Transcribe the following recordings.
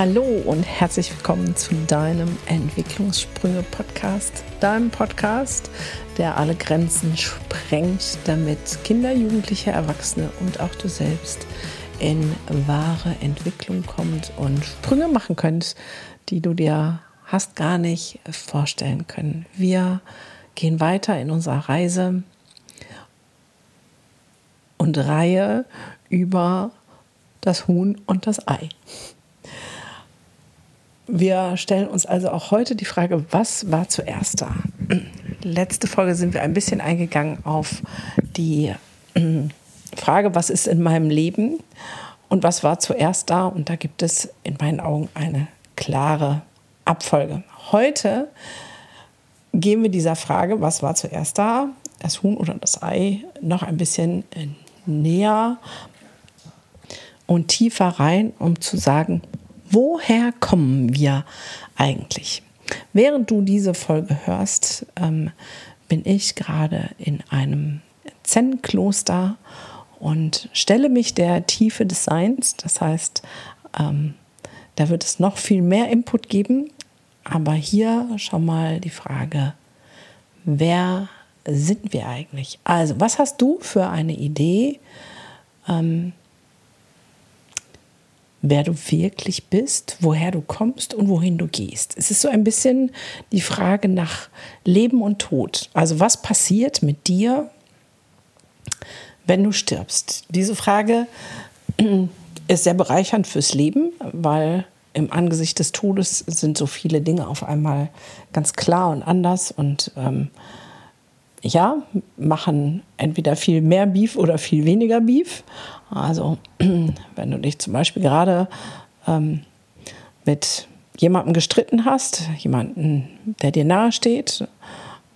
Hallo und herzlich willkommen zu deinem Entwicklungssprünge-Podcast, deinem Podcast, der alle Grenzen sprengt, damit Kinder, Jugendliche, Erwachsene und auch du selbst in wahre Entwicklung kommt und Sprünge machen könnt, die du dir hast gar nicht vorstellen können. Wir gehen weiter in unserer Reise und Reihe über das Huhn und das Ei. Wir stellen uns also auch heute die Frage, was war zuerst da? Letzte Folge sind wir ein bisschen eingegangen auf die äh, Frage, was ist in meinem Leben und was war zuerst da? Und da gibt es in meinen Augen eine klare Abfolge. Heute gehen wir dieser Frage, was war zuerst da, das Huhn oder das Ei, noch ein bisschen äh, näher und tiefer rein, um zu sagen, woher kommen wir eigentlich? Während du diese Folge hörst, ähm, bin ich gerade in einem Zen-Kloster und stelle mich der Tiefe des Seins. Das heißt, ähm, da wird es noch viel mehr Input geben. Aber hier schon mal die Frage, wer sind wir eigentlich? Also, was hast du für eine Idee, ähm, wer du wirklich bist, woher du kommst und wohin du gehst. Es ist so ein bisschen die Frage nach Leben und Tod. Also was passiert mit dir, wenn du stirbst? Diese Frage ist sehr bereichernd fürs Leben, weil im Angesicht des Todes sind so viele Dinge auf einmal ganz klar und anders und ähm, ja, machen entweder viel mehr Beef oder viel weniger Beef. Also wenn du dich zum Beispiel gerade ähm, mit jemandem gestritten hast, jemanden, der dir nahe steht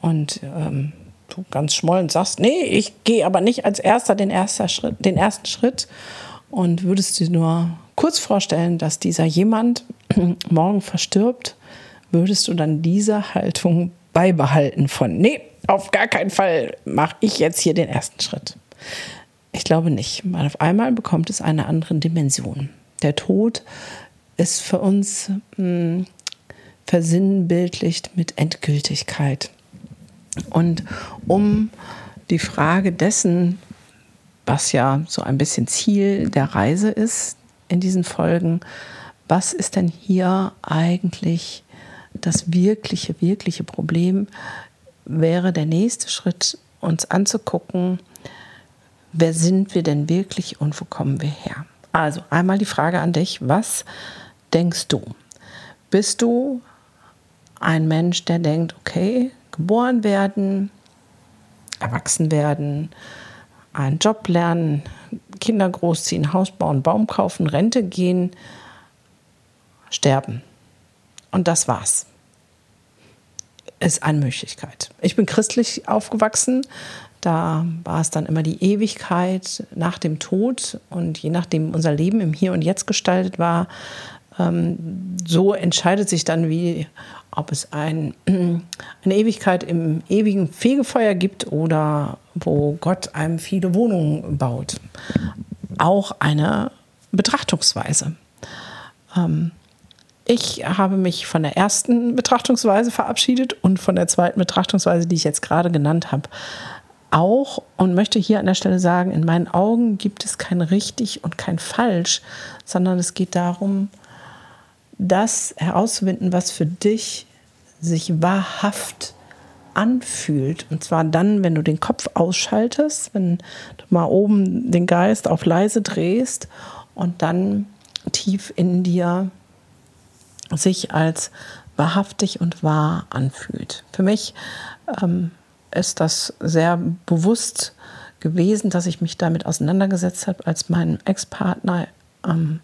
und ähm, du ganz schmollend sagst, nee, ich gehe aber nicht als erster den, erster Schritt, den ersten Schritt und würdest dir nur kurz vorstellen, dass dieser jemand morgen verstirbt, würdest du dann diese Haltung beibehalten von, nee, auf gar keinen Fall mache ich jetzt hier den ersten Schritt. Ich glaube nicht, weil auf einmal bekommt es eine andere Dimension. Der Tod ist für uns mh, hm, versinnbildlicht mit Endgültigkeit. Und um die Frage dessen, was ja so ein bisschen Ziel der Reise ist in diesen Folgen, was ist denn hier eigentlich das wirkliche, wirkliche Problem, wäre der nächste Schritt, uns anzugucken, wer sind wir denn wirklich und wo kommen wir her? Also einmal die Frage an dich, was denkst du? Bist du ein Mensch, der denkt, okay, geboren werden, erwachsen werden, einen Job lernen, Kinder großziehen, Haus bauen, Baum kaufen, Rente gehen, sterben. Und das war's ist eine Möglichkeit. Ich bin christlich aufgewachsen. Da war es dann immer die Ewigkeit nach dem Tod. Und je nachdem unser Leben im Hier und Jetzt gestaltet war, ähm, so entscheidet sich dann, wie, ob es ein, eine Ewigkeit im ewigen Fegefeuer gibt oder wo Gott einem viele Wohnungen baut. Auch eine Betrachtungsweise. Ich habe mich von der ersten Betrachtungsweise verabschiedet und von der zweiten Betrachtungsweise, die ich jetzt gerade genannt habe, auch und möchte hier an der Stelle sagen, in meinen Augen gibt es kein richtig und kein falsch, sondern es geht darum, das herauszufinden, was für dich sich wahrhaft anfühlt. Und zwar dann, wenn du den Kopf ausschaltest, wenn du mal oben den Geist auf leise drehst und dann tief in dir sich als wahrhaftig und wahr anfühlt. Für mich ähm, ist das sehr bewusst gewesen, dass ich mich damit auseinandergesetzt habe, als mein Ex-Partner ähm,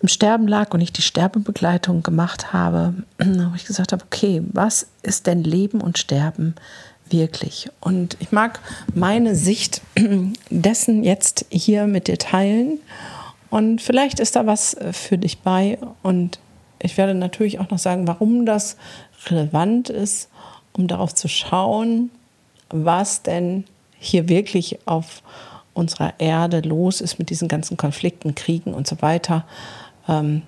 im Sterben lag und ich die Sterbebegleitung gemacht habe, wo ich gesagt habe, okay, was ist denn Leben und Sterben wirklich? Und ich mag meine Sicht dessen jetzt hier mit dir teilen. Und vielleicht ist da was äh, für dich bei und ich werde natürlich auch noch sagen, warum das relevant ist, um darauf zu schauen, was denn hier wirklich auf unserer Erde los ist mit diesen ganzen Konflikten, Kriegen und so weiter. Ähm,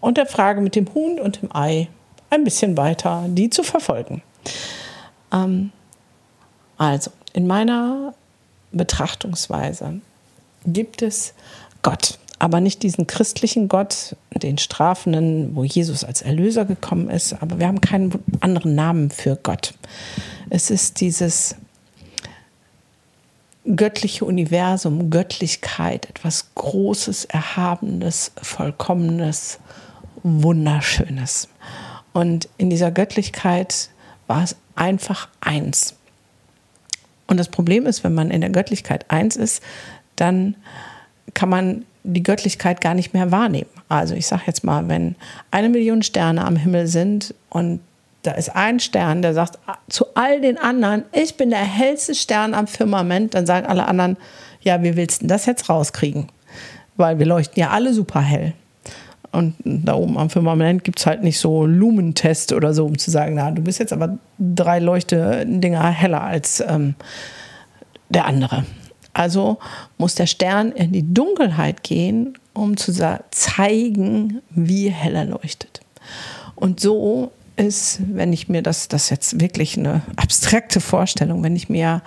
und der Frage mit dem Huhn und dem Ei ein bisschen weiter, die zu verfolgen. Ähm, also, in meiner Betrachtungsweise gibt es Gott, aber nicht diesen christlichen Gott, den strafenden, wo Jesus als Erlöser gekommen ist, aber wir haben keinen anderen Namen für Gott. Es ist dieses göttliche Universum, Göttlichkeit, etwas Großes, Erhabenes, Vollkommenes, Wunderschönes. Und in dieser Göttlichkeit war es einfach eins. Und das Problem ist, wenn man in der Göttlichkeit eins ist, dann kann man die Göttlichkeit gar nicht mehr wahrnehmen. Also ich sage jetzt mal, wenn eine Million Sterne am Himmel sind und da ist ein Stern, der sagt zu all den anderen, ich bin der hellste Stern am Firmament, dann sagen alle anderen, ja, wie willst du das jetzt rauskriegen? Weil wir leuchten ja alle super hell. Und da oben am Firmament gibt es halt nicht so Lumentest oder so, um zu sagen, na, du bist jetzt aber drei Leuchtedinger heller als ähm, der andere. Also muss der Stern in die Dunkelheit gehen, um zu zeigen, wie hell er leuchtet. Und so ist, wenn ich mir das, das jetzt wirklich eine abstrakte Vorstellung, wenn ich mir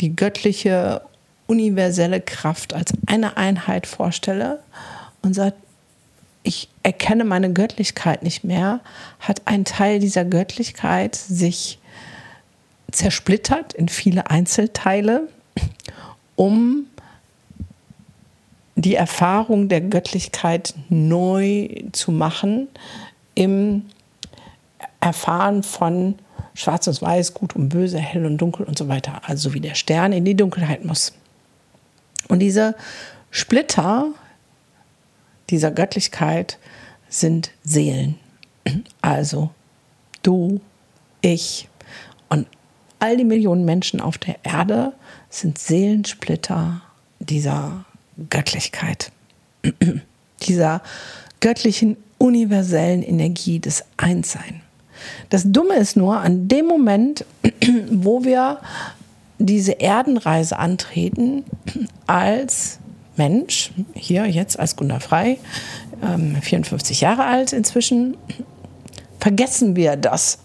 die göttliche universelle Kraft als eine Einheit vorstelle und sage, ich erkenne meine Göttlichkeit nicht mehr, hat ein Teil dieser Göttlichkeit sich zersplittert in viele Einzelteile, um die Erfahrung der Göttlichkeit neu zu machen im Erfahren von Schwarz und Weiß, Gut und Böse, Hell und Dunkel und so weiter. Also wie der Stern in die Dunkelheit muss. Und diese Splitter dieser Göttlichkeit sind Seelen. Also du, ich und all die Millionen Menschen auf der Erde sind Seelensplitter dieser Göttlichkeit, dieser göttlichen universellen Energie des Einssein. Das Dumme ist nur, an dem Moment, wo wir diese Erdenreise antreten, als Mensch, hier jetzt als Gunnar Frei, 54 Jahre alt inzwischen, vergessen wir das,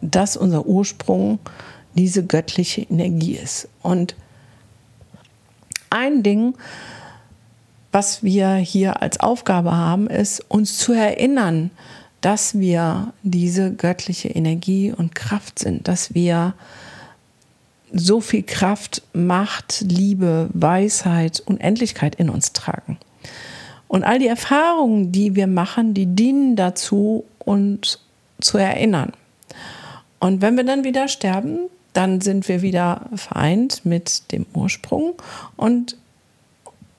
dass unser Ursprung diese göttliche Energie ist. Und ein Ding, was wir hier als Aufgabe haben, ist, uns zu erinnern, dass wir diese göttliche Energie und Kraft sind, dass wir so viel Kraft, Macht, Liebe, Weisheit, Unendlichkeit in uns tragen. Und all die Erfahrungen, die wir machen, die dienen dazu, uns zu erinnern. Und wenn wir dann wieder sterben, dann sind wir wieder vereint mit dem Ursprung und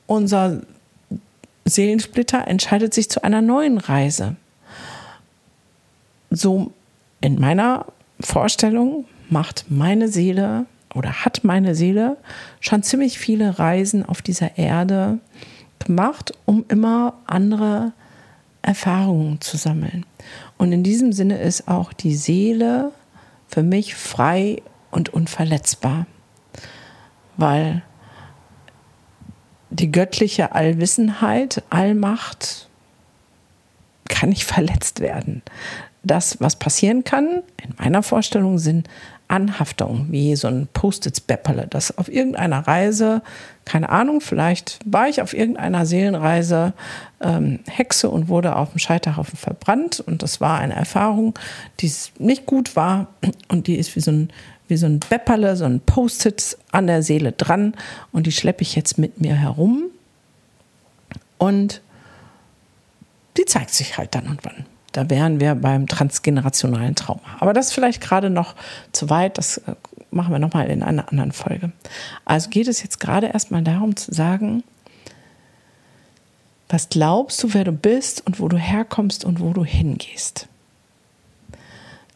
unser Seelensplitter entscheidet sich zu einer neuen Reise. So in meiner Vorstellung macht meine Seele oder hat meine Seele schon ziemlich viele Reisen auf dieser Erde gemacht, um immer andere Erfahrungen zu sammeln. Und in diesem Sinne ist auch die Seele für mich frei und unverletzbar, weil die göttliche Allwissenheit, Allmacht kann nicht verletzt werden. Das, was passieren kann, in meiner Vorstellung sind Anhaftung, wie so ein Post-its-Bepperle, das auf irgendeiner Reise, keine Ahnung, vielleicht war ich auf irgendeiner Seelenreise ähm, Hexe und wurde auf dem Scheiterhaufen verbrannt. Und das war eine Erfahrung, die nicht gut war. Und die ist wie so ein, wie so ein Bepperle, so ein Post-it an der Seele dran und die schleppe ich jetzt mit mir herum und die zeigt sich halt dann und wann. Da wären wir beim transgenerationalen Trauma. Aber das ist vielleicht gerade noch zu weit. Das äh, machen wir nochmal in einer anderen Folge. Also geht es jetzt gerade erstmal darum zu sagen, was glaubst du, wer du bist und wo du herkommst und wo du hingehst?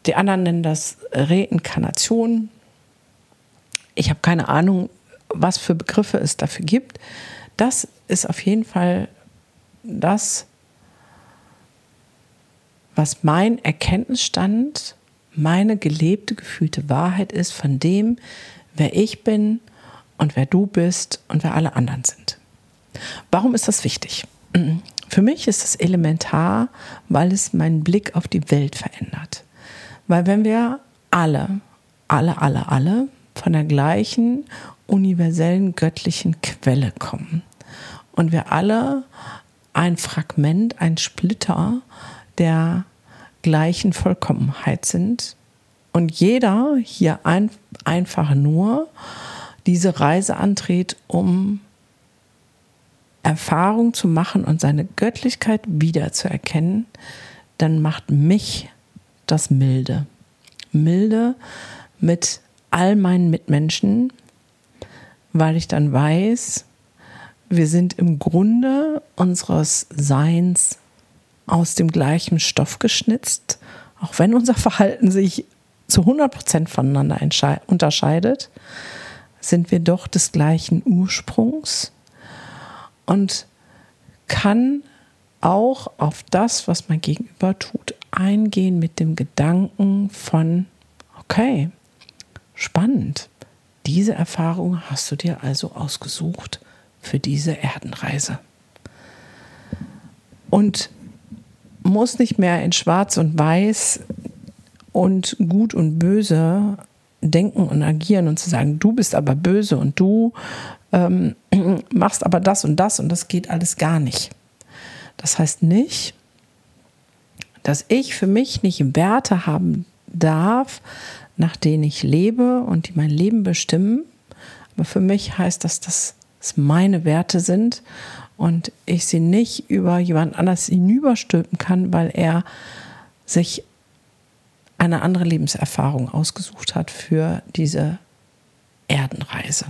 Die anderen nennen das Reinkarnation. Ich habe keine Ahnung, was für Begriffe es dafür gibt. Das ist auf jeden Fall das, was mein Erkenntnisstand, meine gelebte, gefühlte Wahrheit ist von dem, wer ich bin und wer du bist und wer alle anderen sind. Warum ist das wichtig? Für mich ist es elementar, weil es meinen Blick auf die Welt verändert. Weil wenn wir alle, alle, alle, alle von der gleichen universellen göttlichen Quelle kommen und wir alle ein Fragment, ein Splitter der gleichen Vollkommenheit sind und jeder hier ein, einfach nur diese Reise antritt, um Erfahrung zu machen und seine Göttlichkeit wiederzuerkennen, dann macht mich das milde. Milde mit all meinen Mitmenschen, weil ich dann weiß, wir sind im Grunde unseres Seins aus dem gleichen Stoff geschnitzt, auch wenn unser Verhalten sich zu 100 Prozent voneinander unterscheidet, sind wir doch des gleichen Ursprungs und kann auch auf das, was mein Gegenüber tut, eingehen mit dem Gedanken von, okay, spannend, diese Erfahrung hast du dir also ausgesucht für diese Erdenreise. Und muss nicht mehr in Schwarz und Weiß und Gut und Böse denken und agieren und zu sagen, du bist aber böse und du ähm, machst aber das und das und das geht alles gar nicht. Das heißt nicht, dass ich für mich nicht Werte haben darf, nach denen ich lebe und die mein Leben bestimmen. Aber für mich heißt das, dass es meine Werte sind und ich sie nicht über jemand anders hinüberstülpen kann, weil er sich eine andere Lebenserfahrung ausgesucht hat für diese Erdenreise.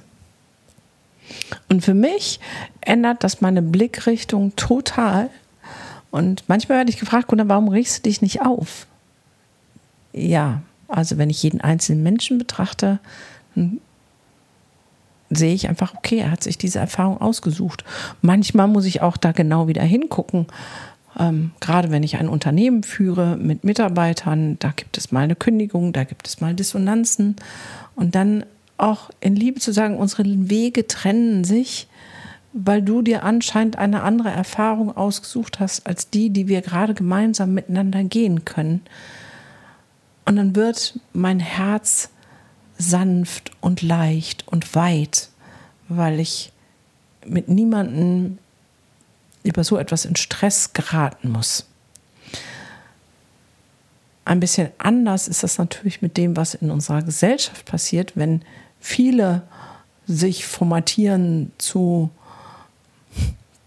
Und für mich ändert das meine Blickrichtung total. Und manchmal werde ich gefragt, Gunnar, warum regst du dich nicht auf? Ja, also wenn ich jeden einzelnen Menschen betrachte, sehe ich einfach, okay, er hat sich diese Erfahrung ausgesucht. Manchmal muss ich auch da genau wieder hingucken. Ähm, gerade wenn ich ein Unternehmen führe mit Mitarbeitern, da gibt es mal eine Kündigung, da gibt es mal Dissonanzen. Und dann auch in Liebe zu sagen, unsere Wege trennen sich, weil du dir anscheinend eine andere Erfahrung ausgesucht hast als die, die wir gerade gemeinsam miteinander gehen können. Und dann wird mein Herz sanft und leicht und weit, weil ich mit niemandem über so etwas in Stress geraten muss. Ein bisschen anders ist das natürlich mit dem, was in unserer Gesellschaft passiert, wenn viele sich formatieren zu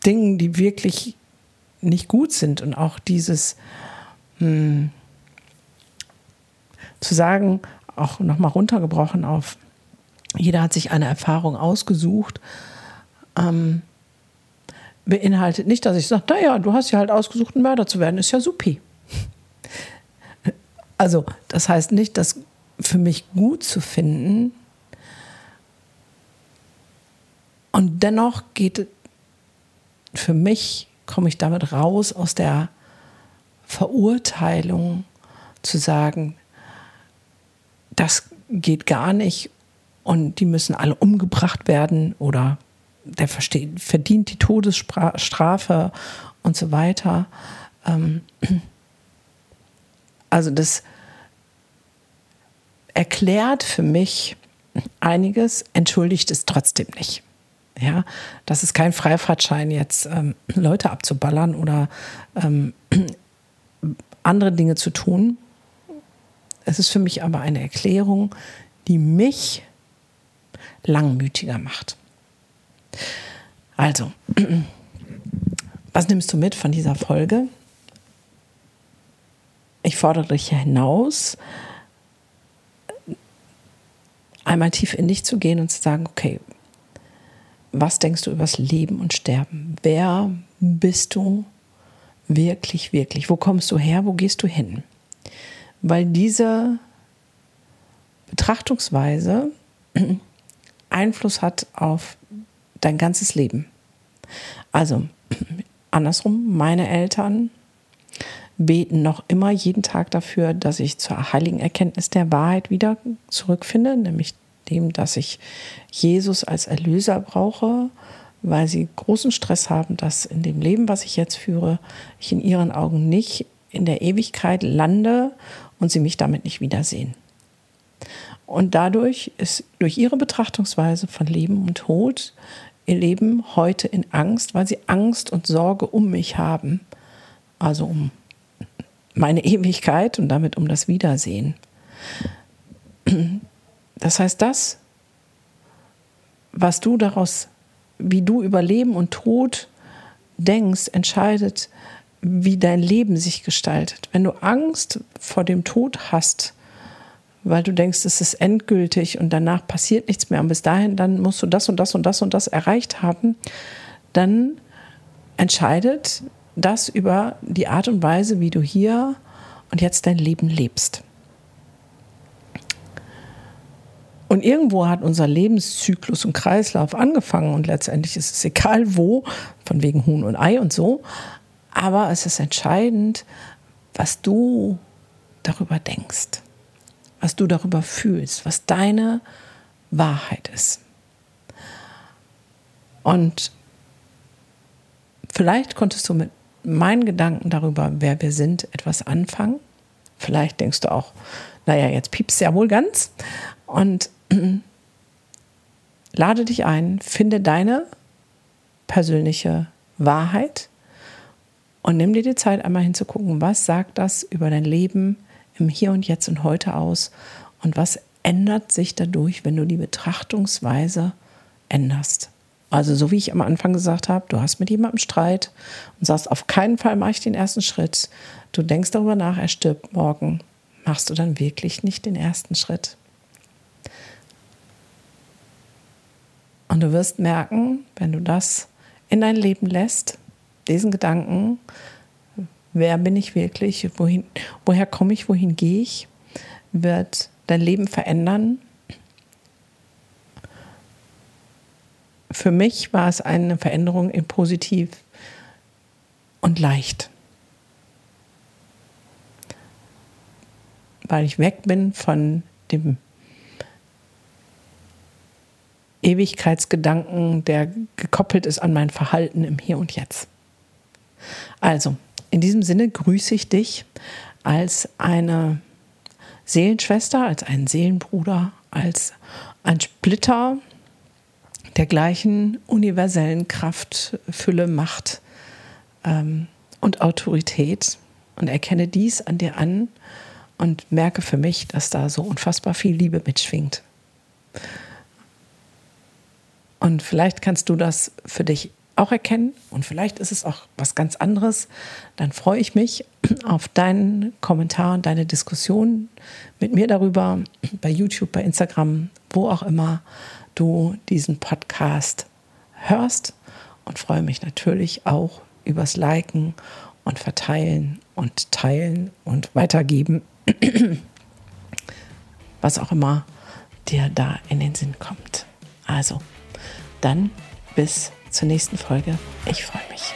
Dingen, die wirklich nicht gut sind und auch dieses hm, zu sagen, auch nochmal runtergebrochen auf, jeder hat sich eine Erfahrung ausgesucht, ähm, beinhaltet nicht, dass ich sage, naja, du hast ja halt ausgesucht, ein Mörder zu werden, ist ja supi. Also, das heißt nicht, dass für mich gut zu finden. Und dennoch geht für mich, komme ich damit raus aus der Verurteilung zu sagen, das geht gar nicht und die müssen alle umgebracht werden oder der verdient die Todesstrafe und so weiter. Ähm, also das erklärt für mich einiges, entschuldigt es trotzdem nicht. Ja, das ist kein Freifahrtschein, jetzt ähm, Leute abzuballern oder ähm, andere Dinge zu tun. Es ist für mich aber eine Erklärung, die mich langmütiger macht. Also, was nimmst du mit von dieser Folge? Ich fordere dich hinaus, einmal tief in dich zu gehen und zu sagen, okay, was denkst du über das Leben und Sterben? Wer bist du wirklich, wirklich? Wo kommst du her? Wo gehst du hin? Weil diese Betrachtungsweise Einfluss hat auf dein ganzes Leben. Also andersrum, meine Eltern beten noch immer jeden Tag dafür, dass ich zur heiligen Erkenntnis der Wahrheit wieder zurückfinde, nämlich dem, dass ich Jesus als Erlöser brauche, weil sie großen Stress haben, dass in dem Leben, was ich jetzt führe, ich in ihren Augen nicht in der Ewigkeit lande und sie mich damit nicht wiedersehen. Und dadurch ist durch ihre Betrachtungsweise von Leben und Tod ihr Leben heute in Angst, weil sie Angst und Sorge um mich haben. Also um meine Ewigkeit und damit um das Wiedersehen. Das heißt, das, was du daraus, wie du über Leben und Tod denkst, entscheidet, wie dein Leben sich gestaltet. Wenn du Angst vor dem Tod hast, weil du denkst, es ist endgültig und danach passiert nichts mehr und bis dahin dann musst du das und das und das und das erreicht haben, dann entscheidet das über die Art und Weise, wie du hier und jetzt dein Leben lebst. Und irgendwo hat unser Lebenszyklus und Kreislauf angefangen und letztendlich ist es egal wo, von wegen Huhn und Ei und so. Aber es ist entscheidend, was du darüber denkst, was du darüber fühlst, was deine Wahrheit ist. Und vielleicht konntest du mit meinen Gedanken darüber, wer wir sind, etwas anfangen. Vielleicht denkst du auch, naja, jetzt piepst ja wohl ganz. Und lade dich ein, finde deine persönliche Wahrheit und nimm dir die Zeit, einmal hinzugucken, was sagt das über dein Leben im Hier und Jetzt und heute aus und was ändert sich dadurch, wenn du die Betrachtungsweise änderst. Also so wie ich am Anfang gesagt habe, du hast mit jemandem Streit und sagst, auf keinen Fall mache ich den ersten Schritt. Du denkst darüber nach, er stirbt morgen. Machst du dann wirklich nicht den ersten Schritt? Und du wirst merken, wenn du das in dein Leben lässt, diesen Gedanken, wer bin ich wirklich, wohin, woher komme ich, wohin gehe ich, wird dein Leben verändern. Für mich war es eine Veränderung in positiv und leicht. Weil ich weg bin von dem Ewigkeitsgedanken, der gekoppelt ist an mein Verhalten im Hier und Jetzt. Also, in diesem Sinne grüße ich dich als eine Seelenschwester, als einen Seelenbruder, als ein Splitter der gleichen universellen Kraft, Fülle, Macht ähm, und Autorität und erkenne dies an dir an und merke für mich, dass da so unfassbar viel Liebe mitschwingt. Und vielleicht kannst du das für dich auch erkennen und vielleicht ist es auch was ganz anderes. Dann freue ich mich auf deinen Kommentar und deine Diskussion mit mir darüber bei YouTube, bei Instagram, wo auch immer du diesen Podcast hörst und freue mich natürlich auch übers Liken und Verteilen und Teilen und Weitergeben, was auch immer dir da in den Sinn kommt. Also dann bis zur nächsten Folge. Ich freue mich.